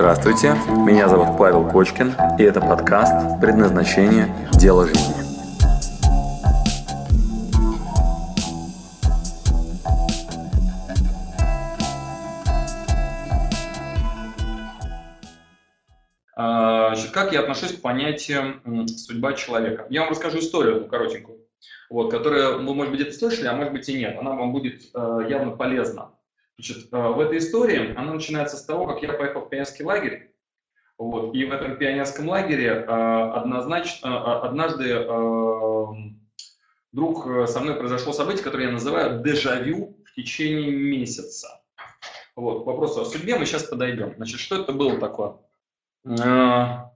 Здравствуйте, меня зовут Павел Кочкин, и это подкаст «Предназначение. Дело жизни». А, значит, как я отношусь к понятию судьба человека? Я вам расскажу историю коротенькую, вот, которая вы, может быть, где-то слышали, а может быть и нет. Она вам будет э, явно полезна. Значит, э, в этой истории она начинается с того, как я поехал в пионерский лагерь. Вот, и в этом пионерском лагере э, однозначно, э, однажды вдруг со мной произошло событие, которое я называю дежавю в течение месяца. Вот, к вопросу о судьбе мы сейчас подойдем. Значит, что это было такое? Я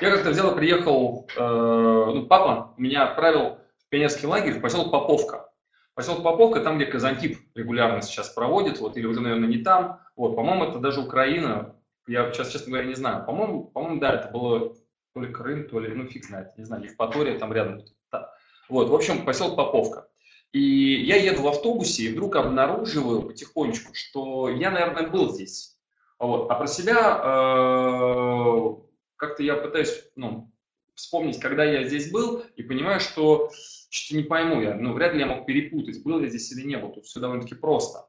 как-то взял и приехал, ну, папа меня отправил в пионерский лагерь в поселок Поповка. Поселок Поповка, там, где Казантип регулярно сейчас проводит, вот, или уже, наверное, не там. Вот, по-моему, это даже Украина. Я сейчас, честно говоря, не знаю. По-моему, по-моему, да, это было то ли Крым, то ли, ну, фиг знает, не знаю, Евпатория там рядом. Да. Вот, в общем, поселок Поповка. И я еду в автобусе и вдруг обнаруживаю потихонечку, что я, наверное, был здесь. Вот. А про себя э, как-то я пытаюсь ну, вспомнить, когда я здесь был, и понимаю, что что-то не пойму я, ну, вряд ли я мог перепутать, был я здесь или не был, тут все довольно-таки просто.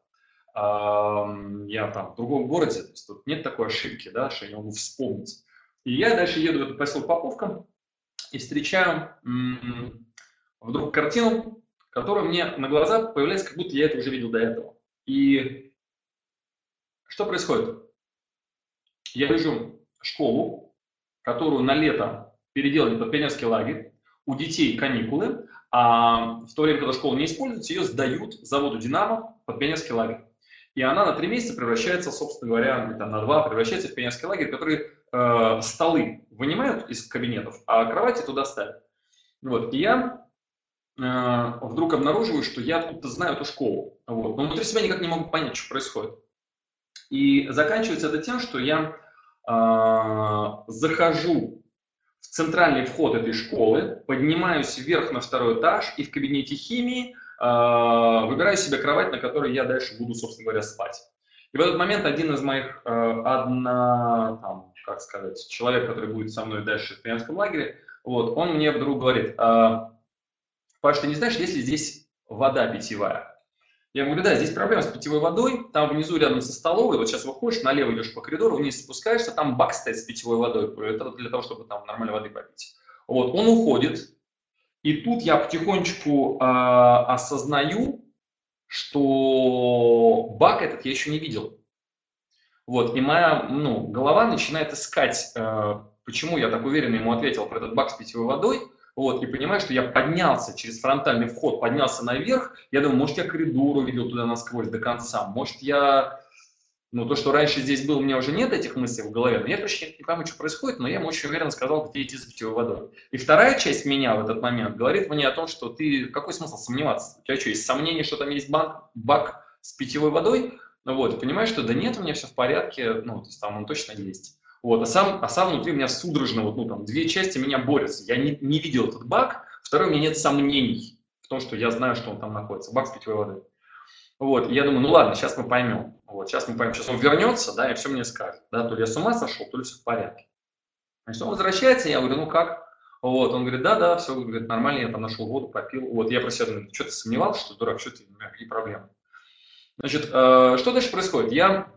Я там в другом городе, то есть тут нет такой ошибки, да, что я могу вспомнить. И я дальше еду в этот поселок Поповка и встречаю вдруг картину, которая мне на глаза появляется, как будто я это уже видел до этого. И что происходит? Я вижу школу, которую на лето переделали под пионерский лагерь, у детей каникулы, а в то время, когда школа не используется, ее сдают заводу «Динамо» под пионерский лагерь. И она на три месяца превращается, собственно говоря, там, на два, превращается в пионерский лагерь, который э, столы вынимают из кабинетов, а кровати туда ставят. Вот. И я э, вдруг обнаруживаю, что я откуда-то знаю эту школу. Вот. Но внутри себя никак не могу понять, что происходит. И заканчивается это тем, что я э, захожу в центральный вход этой школы, поднимаюсь вверх на второй этаж и в кабинете химии э, выбираю себе кровать, на которой я дальше буду, собственно говоря, спать. И в этот момент один из моих, э, одна, там, как сказать, человек, который будет со мной дальше в пионерском лагере, вот, он мне вдруг говорит, э, Паш, ты не знаешь, есть ли здесь вода питьевая? Я говорю, да, здесь проблема с питьевой водой, там внизу рядом со столовой, вот сейчас выходишь, налево идешь по коридору, вниз спускаешься, там бак стоит с питьевой водой, это для того, чтобы там нормальной воды попить. Вот, он уходит, и тут я потихонечку э, осознаю, что бак этот я еще не видел. Вот, и моя ну, голова начинает искать, э, почему я так уверенно ему ответил про этот бак с питьевой водой, вот, и понимаю, что я поднялся через фронтальный вход, поднялся наверх, я думаю, может, я коридор увидел туда насквозь до конца, может, я, ну, то, что раньше здесь было, у меня уже нет этих мыслей в голове, но я точно не пойму, что происходит, но я ему очень уверенно сказал, где идти за питьевой водой. И вторая часть меня в этот момент говорит мне о том, что ты, какой смысл сомневаться? У тебя что, есть сомнение, что там есть бак, бак с питьевой водой? Ну вот, понимаешь, что да нет, у меня все в порядке, ну, то есть там он точно есть. Вот, а, сам, а сам внутри у меня судорожно, вот, ну, там, две части меня борются. Я не, не видел этот баг. Второй, у меня нет сомнений в том, что я знаю, что он там находится. Баг с питьевой водой. Вот, и я думаю, ну ладно, сейчас мы поймем. Вот, сейчас мы поймем, сейчас он вернется, да, и все мне скажет. Да, то ли я с ума сошел, то ли все в порядке. Значит, он возвращается, я говорю, ну как? Вот, он говорит, да, да, все, говорит, нормально, я там нашел воду, попил. Вот, я про себя думаю, что ты сомневался, что дурак, что ты, какие проблемы? Значит, э, что дальше происходит? Я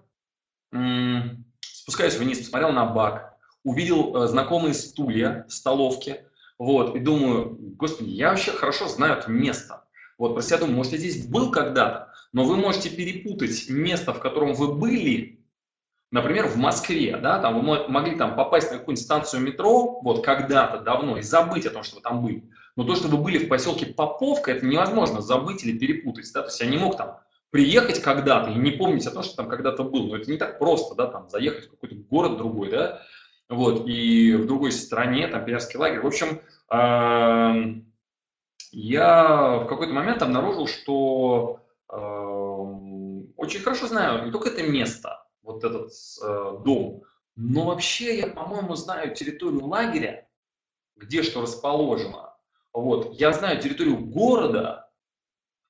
спускаюсь вниз, посмотрел на бак, увидел э, знакомые стулья, столовки, вот, и думаю, господи, я вообще хорошо знаю это место. Вот, про себя думаю, может, я здесь был когда-то, но вы можете перепутать место, в котором вы были, например, в Москве, да, там вы могли там попасть на какую-нибудь станцию метро, вот, когда-то давно, и забыть о том, что вы там были. Но то, что вы были в поселке Поповка, это невозможно забыть или перепутать, да, то есть я не мог там приехать когда-то и не помнить о том, что там когда-то был. Но это не так просто, да, там заехать в какой-то город другой, да, вот, и в другой стране, там, пионерский лагерь. В общем, я в какой-то момент обнаружил, что очень хорошо знаю не только это место, вот этот э, дом, но вообще я, по-моему, знаю территорию лагеря, где что расположено. Вот. Я знаю территорию города,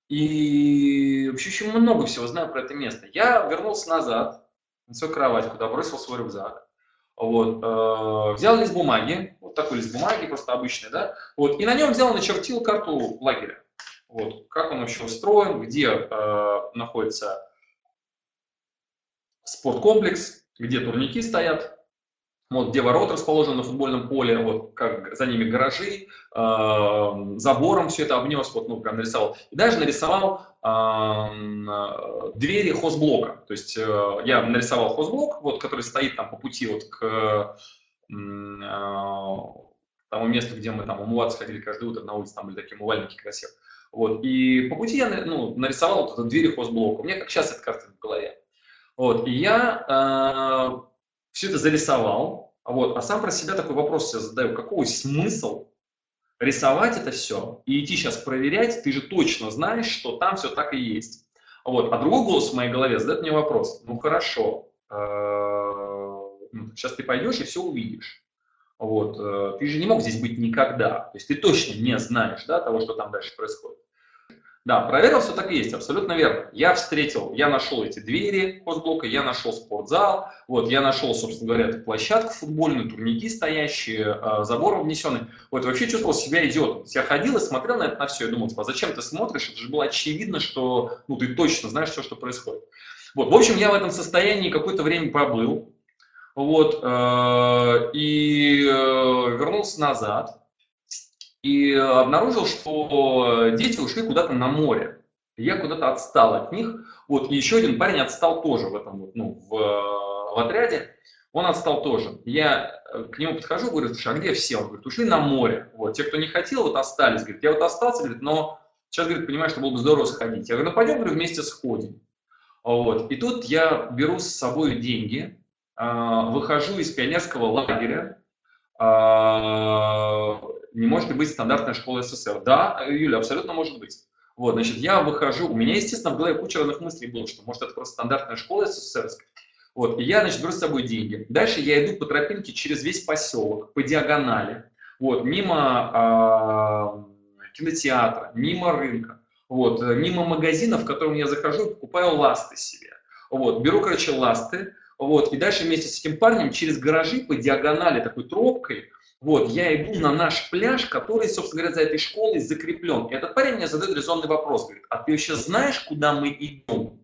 и вообще очень много всего знаю про это место. Я вернулся назад на свою кровать, куда бросил свой рюкзак. Вот, э, взял лист бумаги, вот такой лист бумаги, просто обычный, да, вот, и на нем взял, начертил карту лагеря. Вот, как он вообще устроен, где э, находится спорткомплекс, где турники стоят, вот, где ворот расположены на футбольном поле, вот, как за ними гаражи, э, забором все это обнес, вот, ну, прям нарисовал. И даже нарисовал э, двери хозблока. То есть э, я нарисовал хозблок, вот, который стоит там по пути вот к э, тому месту, где мы там умываться ходили каждое утро на улице, там были такие умывальники красивые. Вот, и по пути я ну, нарисовал вот эту дверь хозблока. У меня как сейчас эта картина в голове. Вот, и я э, все это зарисовал, вот, а сам про себя такой вопрос себе задаю, какой смысл рисовать это все и идти сейчас проверять, ты же точно знаешь, что там все так и есть. Вот. А другой голос в моей голове задает мне вопрос, ну хорошо, сейчас э, ты пойдешь и все увидишь. Вот. Э, ты же не мог здесь быть никогда, то есть ты точно не знаешь да, того, что там дальше происходит. Да, проверил, все так и есть, абсолютно верно. Я встретил, я нашел эти двери хозблока, я нашел спортзал, вот, я нашел, собственно говоря, эту площадку футбольную, турники стоящие, э, забор внесенный. Вот, вообще чувствовал себя идиотом. Я ходил и смотрел на это на все и думал, типа, зачем ты смотришь? Это же было очевидно, что ну, ты точно знаешь все, что происходит. Вот, в общем, я в этом состоянии какое-то время побыл, вот, э, и э, вернулся назад, и обнаружил, что дети ушли куда-то на море. Я куда-то отстал от них. Вот, и еще один парень отстал тоже в этом, ну, в, в отряде. Он отстал тоже. Я э, к нему подхожу, говорю, слушай, а где все? Он говорит, ушли на море. Вот, те, кто не хотел, вот остались. Говорит, я вот остался, говорит, но сейчас, говорит, понимаю, что было бы здорово сходить. Я говорю, ну пойдем, говорю, вместе сходим. Вот. И тут я беру с собой деньги, а, выхожу из пионерского лагеря, а, не может ли быть стандартная школа СССР? Да, Юля, абсолютно может быть. Вот, значит, я выхожу, у меня, естественно, в голове куча разных мыслей было, что, может, это просто стандартная школа СССР. Вот, и я, значит, беру с собой деньги. Дальше я иду по тропинке через весь поселок, по диагонали, вот, мимо э, кинотеатра, мимо рынка, вот, мимо магазинов, в котором я захожу и покупаю ласты себе. Вот, беру, короче, ласты, вот, и дальше вместе с этим парнем через гаражи по диагонали такой тропкой вот, я иду на наш пляж, который, собственно говоря, за этой школой закреплен. И этот парень мне задает резонный вопрос, говорит, а ты вообще знаешь, куда мы идем?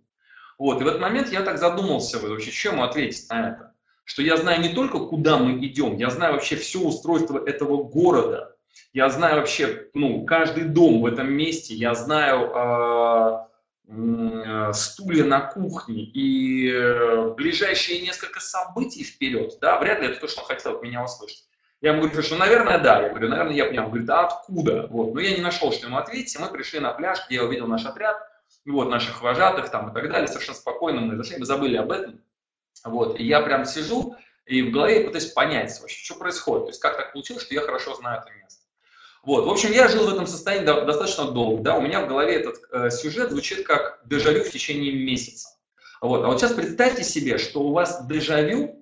Вот, и в этот момент я так задумался, вообще, чем ему ответить на это? Что я знаю не только, куда мы идем, я знаю вообще все устройство этого города, я знаю вообще, ну, каждый дом в этом месте, я знаю э, э, стулья на кухне и э, ближайшие несколько событий вперед, да, вряд ли это то, что он хотел от меня услышать. Я ему говорю, что, наверное, да. Я говорю, наверное, я понял. Он говорит, а откуда? Вот. Но я не нашел, что ему ответить. И мы пришли на пляж, где я увидел наш отряд, вот, наших вожатых там и так далее. Совершенно спокойно мы зашли, мы забыли об этом. Вот. И я прям сижу и в голове пытаюсь понять вообще, что происходит. То есть как так получилось, что я хорошо знаю это место. Вот, в общем, я жил в этом состоянии достаточно долго, да, у меня в голове этот э, сюжет звучит как дежавю в течение месяца. Вот, а вот сейчас представьте себе, что у вас дежавю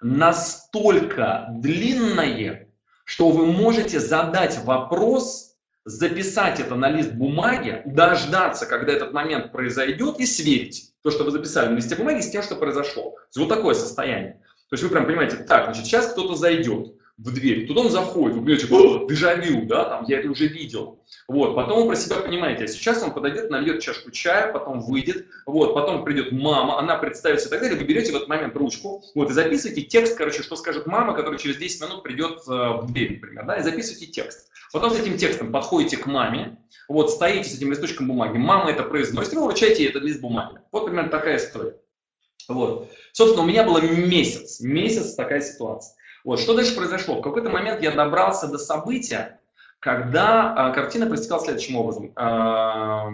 настолько длинное, что вы можете задать вопрос, записать это на лист бумаги, дождаться, когда этот момент произойдет, и сверить то, что вы записали на листе бумаги, с тем, что произошло. Вот такое состояние. То есть вы прям понимаете, так, значит, сейчас кто-то зайдет в дверь, тут он заходит, вы понимаете, дежавю, да, там, я это уже видел. Вот, потом вы про себя понимаете, а сейчас он подойдет, нальет чашку чая, потом выйдет, вот, потом придет мама, она представится и так далее, вы берете в этот момент ручку, вот, и записываете текст, короче, что скажет мама, которая через 10 минут придет э, в дверь, например, да, и записывайте текст. Потом с этим текстом подходите к маме, вот, стоите с этим листочком бумаги, мама это произносит, вы вручаете ей этот лист бумаги. Вот примерно такая история. Вот. Собственно, у меня было месяц, месяц такая ситуация. Вот, что дальше произошло? В какой-то момент я добрался до события, когда э, картина проистекала следующим образом. Э,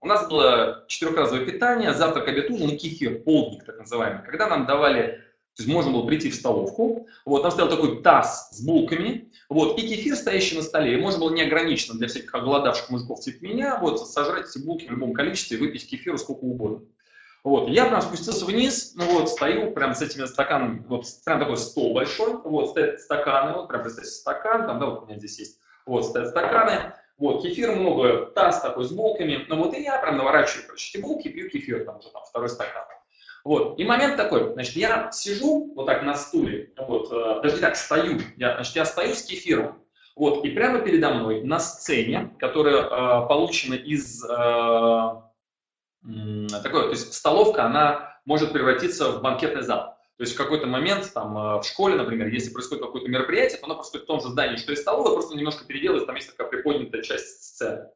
у нас было четырехразовое питание, завтрак, обед, ужин и кефир, полдник так называемый. Когда нам давали, то есть можно было прийти в столовку, вот, там стоял такой таз с булками, вот, и кефир, стоящий на столе. И можно было неограниченно для всяких оголодавших мужиков типа меня, вот, сожрать эти булки в любом количестве выпить кефиру сколько угодно. Вот, я прям спустился вниз, ну вот, стою прям с этими стаканами, вот, прям такой стол большой, вот, стоят стаканы, вот, прям представьте, стакан, там, да, вот у меня здесь есть, вот, стоят стаканы, вот, кефир много, таз такой с булками, ну вот, и я прям наворачиваю, короче, эти булки, пью кефир, там уже там второй стакан. Вот. И момент такой, значит, я сижу вот так на стуле, вот, э, даже так, стою, я, значит, я стою с кефиром, вот, и прямо передо мной на сцене, которая э, получена из э, такой, то есть столовка, она может превратиться в банкетный зал. То есть в какой-то момент там э, в школе, например, если происходит какое-то мероприятие, то оно происходит в том же здании, что и столовая, просто немножко переделывается, там есть такая приподнятая часть сцены.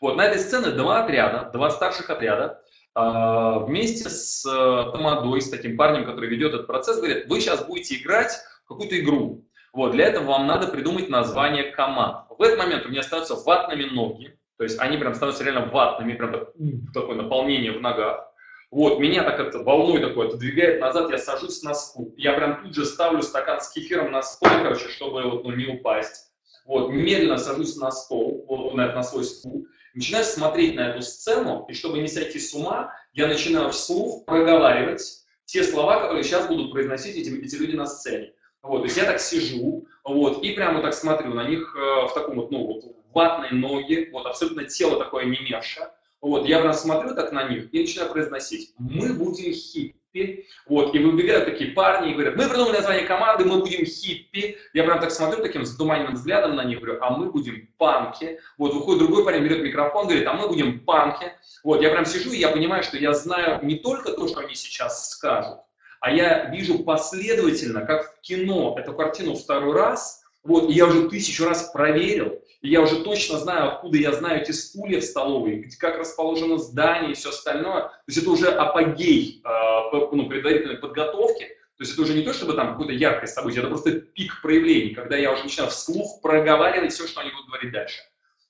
Вот, на этой сцене два отряда, два старших отряда, а, вместе с э, Тамадой, с таким парнем, который ведет этот процесс, говорят, вы сейчас будете играть в какую-то игру. Вот, для этого вам надо придумать название команд. В этот момент у меня остаются ватными ноги, то есть они прям становятся реально ватными, прям так, такое наполнение в ногах. Вот, меня так это волной такой отодвигает назад, я сажусь на стул. Я прям тут же ставлю стакан с кефиром на стол, короче, чтобы вот, ну, не упасть. Вот, медленно сажусь на стол, на, на свой стул начинаю смотреть на эту сцену, и чтобы не сойти с ума, я начинаю вслух проговаривать те слова, которые сейчас будут произносить эти, эти люди на сцене. Вот, то есть я так сижу, вот, и прямо так смотрю на них э, в таком вот, ну, вот, ватные ноги, вот, абсолютно тело такое немевшее. Вот, я прям смотрю так на них и начинаю произносить. Мы будем хиппи. Вот, и выбегают такие парни и говорят, мы придумали название команды, мы будем хиппи. Я прям так смотрю таким затуманенным взглядом на них, говорю, а мы будем панки. Вот, выходит другой парень, берет микрофон, говорит, а мы будем панки. Вот, я прям сижу и я понимаю, что я знаю не только то, что они сейчас скажут, а я вижу последовательно, как в кино, эту картину второй раз, вот, и я уже тысячу раз проверил, и я уже точно знаю, откуда я знаю эти стулья в столовой, как расположено здание и все остальное. То есть это уже апогей э, ну, предварительной подготовки. То есть это уже не то, чтобы там какое-то яркое событие, это просто пик проявлений, когда я уже начинаю вслух проговаривать все, что они будут говорить дальше.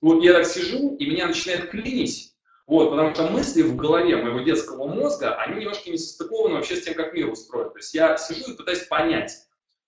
Вот я так сижу, и меня начинает клинить, вот, потому что мысли в голове моего детского мозга, они немножко не состыкованы вообще с тем, как мир устроен. То есть я сижу и пытаюсь понять,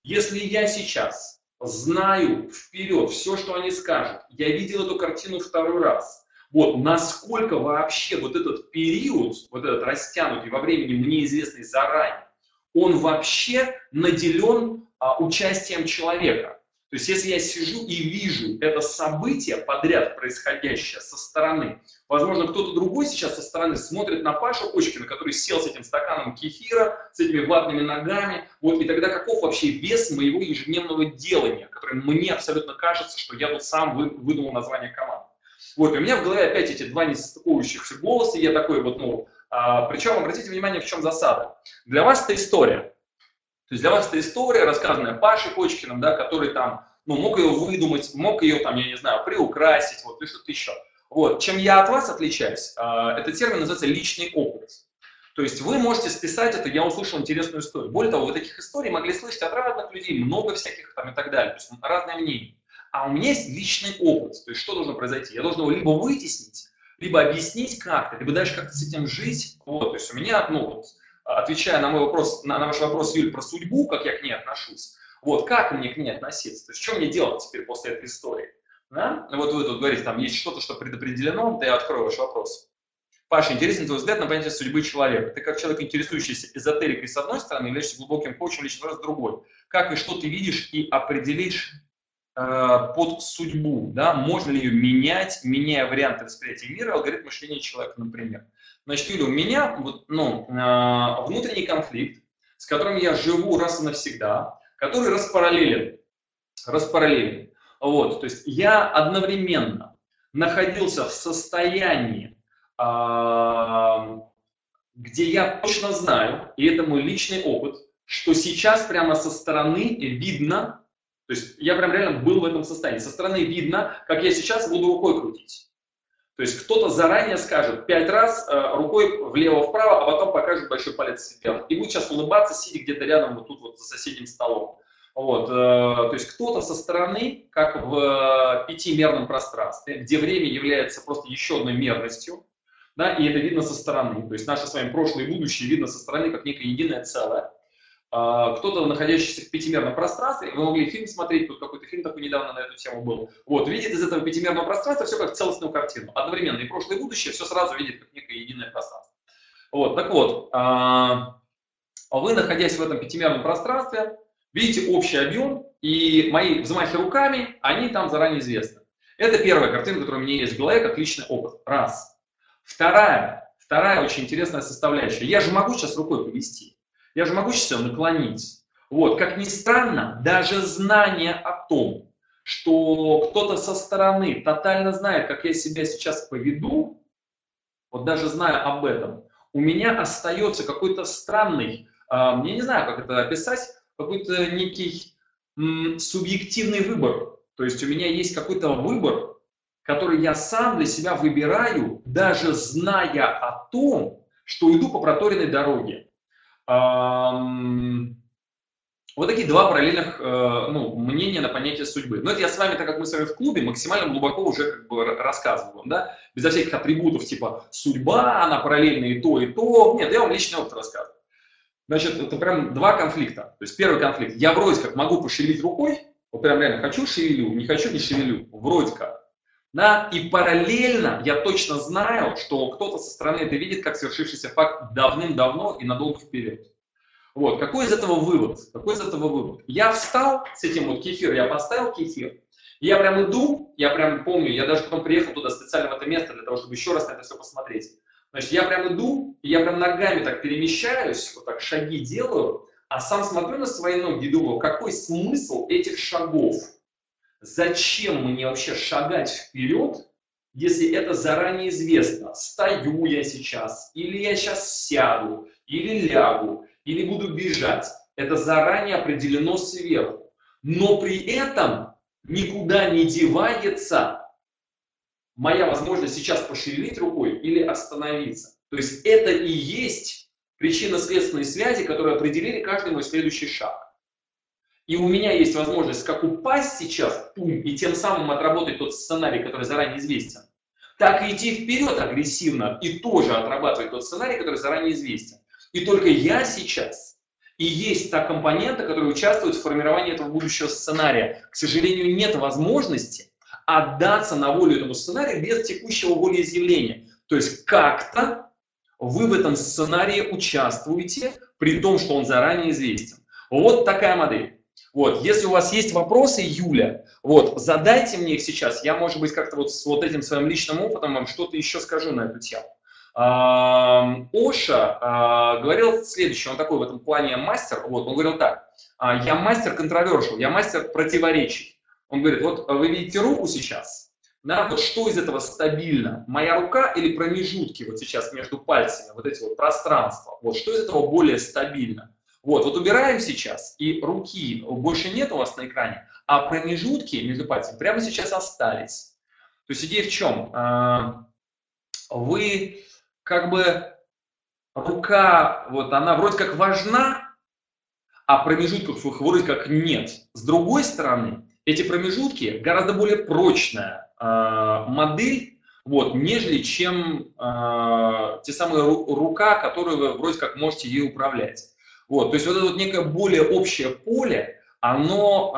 если я сейчас знаю вперед все, что они скажут. Я видел эту картину второй раз. Вот насколько вообще вот этот период, вот этот растянутый во времени, мне известный заранее, он вообще наделен а, участием человека. То есть если я сижу и вижу это событие подряд происходящее со стороны, возможно, кто-то другой сейчас со стороны смотрит на Пашу Кочкина, который сел с этим стаканом кефира, с этими ватными ногами, вот, и тогда каков вообще вес моего ежедневного делания, которое мне абсолютно кажется, что я тут сам вы, выдумал название команды. Вот, и у меня в голове опять эти два несостыковывающихся голоса, и я такой вот, ну, а, причем обратите внимание, в чем засада. Для вас это история, то есть для вас это история, рассказанная Пашей Кочкиным, да, который там, ну, мог ее выдумать, мог ее там, я не знаю, приукрасить, вот, и что-то еще. Вот. Чем я от вас отличаюсь, а, этот термин называется личный опыт. То есть вы можете списать это, я услышал интересную историю. Более того, вы таких историй могли слышать от разных людей, много всяких там и так далее, то есть разные мнения. А у меня есть личный опыт, то есть что должно произойти? Я должен его либо вытеснить, либо объяснить как-то, либо дальше как-то с этим жить. Вот, то есть у меня, ну, вот, отвечая на мой вопрос, на, на ваш вопрос, Юль, про судьбу, как я к ней отношусь, вот, как мне к ней относиться, то есть что мне делать теперь после этой истории? Да? Вот вы тут говорите, там есть что-то, что предопределено, да я открою ваш вопрос. Паша, интересен твой взгляд на понятие судьбы человека. Ты как человек, интересующийся эзотерикой с одной стороны, являешься глубоким коучем личного с другой. Как и что ты видишь и определишь э, под судьбу, да? можно ли ее менять, меняя варианты восприятия мира, алгоритм мышления человека, например. Значит, Юля, у меня вот, ну, э, внутренний конфликт, с которым я живу раз и навсегда, который распараллелен. Распараллелен. Вот, то есть я одновременно находился в состоянии, э, где я точно знаю, и это мой личный опыт, что сейчас прямо со стороны видно, то есть я прям реально был в этом состоянии, со стороны видно, как я сейчас буду рукой крутить. То есть кто-то заранее скажет пять раз э, рукой влево-вправо, а потом покажет большой палец вверх. И будет сейчас улыбаться, сидя где-то рядом, вот тут вот за соседним столом. Вот, э, то есть кто-то со стороны, как в э, пятимерном пространстве, где время является просто еще одной мерностью, да, и это видно со стороны. То есть наше с вами прошлое и будущее видно со стороны как некое единое целое. А, кто-то, находящийся в пятимерном пространстве, вы могли фильм смотреть, тут какой-то фильм такой недавно на эту тему был, вот, видит из этого пятимерного пространства все как целостную картину. Одновременно и прошлое, и будущее все сразу видит как некое единое пространство. Вот, так вот, а, вы, находясь в этом пятимерном пространстве, видите общий объем, и мои взмахи руками, они там заранее известны. Это первая картина, которая у меня есть в голове, как личный опыт. Раз. Вторая. вторая очень интересная составляющая. Я же могу сейчас рукой повести. Я же могу сейчас наклонить. Вот, как ни странно, даже знание о том, что кто-то со стороны тотально знает, как я себя сейчас поведу, вот даже зная об этом, у меня остается какой-то странный, э, я не знаю, как это описать, какой-то некий субъективный выбор. То есть у меня есть какой-то выбор, который я сам для себя выбираю, даже зная о том, что иду по проторенной дороге. Вот такие два параллельных э, ну, мнения на понятие судьбы. Но это я с вами, так как мы с вами в клубе, максимально глубоко уже как бы рассказываю вам, да, безо всяких атрибутов типа судьба, она параллельно и то, и то. Нет, я вам личный опыт рассказываю. Значит, это прям два конфликта. То есть первый конфликт. Я вроде как могу пошевелить рукой, вот прям реально хочу шевелю, не хочу не шевелю, вроде как. Да? И параллельно я точно знаю, что кто-то со стороны это видит как свершившийся факт давным-давно и надолго вперед. Вот, какой из этого вывод? Какой из этого вывод? Я встал с этим вот кефир, я поставил кефир, я прям иду, я прям помню, я даже потом приехал туда специально в это место для того, чтобы еще раз на это все посмотреть. Значит, я прям иду, я прям ногами так перемещаюсь, вот так шаги делаю, а сам смотрю на свои ноги и думаю, какой смысл этих шагов? Зачем мне вообще шагать вперед, если это заранее известно? Стою я сейчас, или я сейчас сяду, или лягу, или буду бежать. Это заранее определено сверху. Но при этом никуда не девается моя возможность сейчас пошевелить рукой или остановиться. То есть это и есть причинно-следственные связи, которые определили каждый мой следующий шаг. И у меня есть возможность как упасть сейчас, пум, и тем самым отработать тот сценарий, который заранее известен, так и идти вперед агрессивно и тоже отрабатывать тот сценарий, который заранее известен. И только я сейчас и есть та компонента, которая участвует в формировании этого будущего сценария. К сожалению, нет возможности отдаться на волю этому сценарию без текущего волеизъявления. То есть как-то вы в этом сценарии участвуете, при том, что он заранее известен. Вот такая модель. Вот, если у вас есть вопросы, Юля, вот, задайте мне их сейчас. Я, может быть, как-то вот с вот этим своим личным опытом вам что-то еще скажу на эту тему. Оша а, говорил следующее, он такой в этом плане мастер, вот, он говорил так, «А, я мастер контровершил, я мастер противоречий. Он говорит, вот вы видите руку сейчас, да, вот что из этого стабильно, моя рука или промежутки вот сейчас между пальцами, вот эти вот пространства, вот что из этого более стабильно? Вот, вот убираем сейчас, и руки больше нет у вас на экране, а промежутки между пальцами прямо сейчас остались. То есть идея в чем? А, вы как бы рука, вот она вроде как важна, а промежутков вроде как нет. С другой стороны, эти промежутки гораздо более прочная э, модель, вот, нежели чем э, те самые рука, которую вы вроде как можете ей управлять. Вот, то есть вот это вот некое более общее поле, оно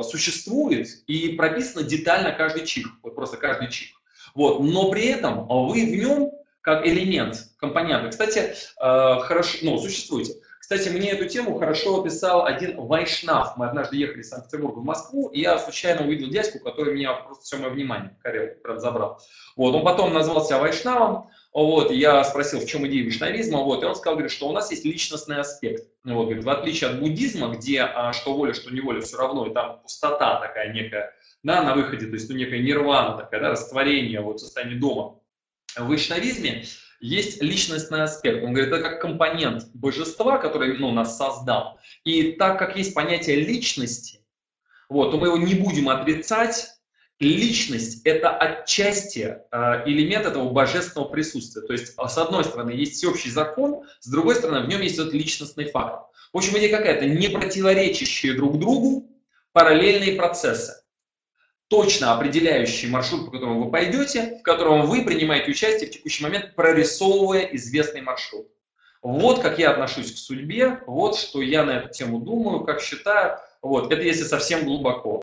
э, существует и прописано детально каждый чих, вот просто каждый чих. Вот. Но при этом вы в нем как элемент, компонента. Кстати, э, хорошо, ну, существуете. Кстати, мне эту тему хорошо описал один Вайшнав. Мы однажды ехали из Санкт-Петербурга в Москву, и я случайно увидел дядьку, который меня просто все мое внимание, прям забрал. Вот, он потом назвал себя Вайшнавом, вот, я спросил, в чем идея вайшнавизма, вот, и он сказал, говорит, что у нас есть личностный аспект. Вот, говорит, в отличие от буддизма, где а, что воля, что неволя, все равно, и там пустота такая некая, да, на выходе, то есть ну, некая нирвана такая, да, растворение, вот состояние дома. В вайшнавизме есть личностный аспект. Он говорит, это как компонент божества, который ну, нас создал. И так как есть понятие личности, вот, то мы его не будем отрицать. Личность – это отчасти э, элемент этого божественного присутствия. То есть, с одной стороны, есть всеобщий закон, с другой стороны, в нем есть этот личностный факт. В общем, идея какая-то не противоречащие друг другу параллельные процессы точно определяющий маршрут, по которому вы пойдете, в котором вы принимаете участие в текущий момент, прорисовывая известный маршрут. Вот как я отношусь к судьбе, вот что я на эту тему думаю, как считаю. Вот, это если совсем глубоко.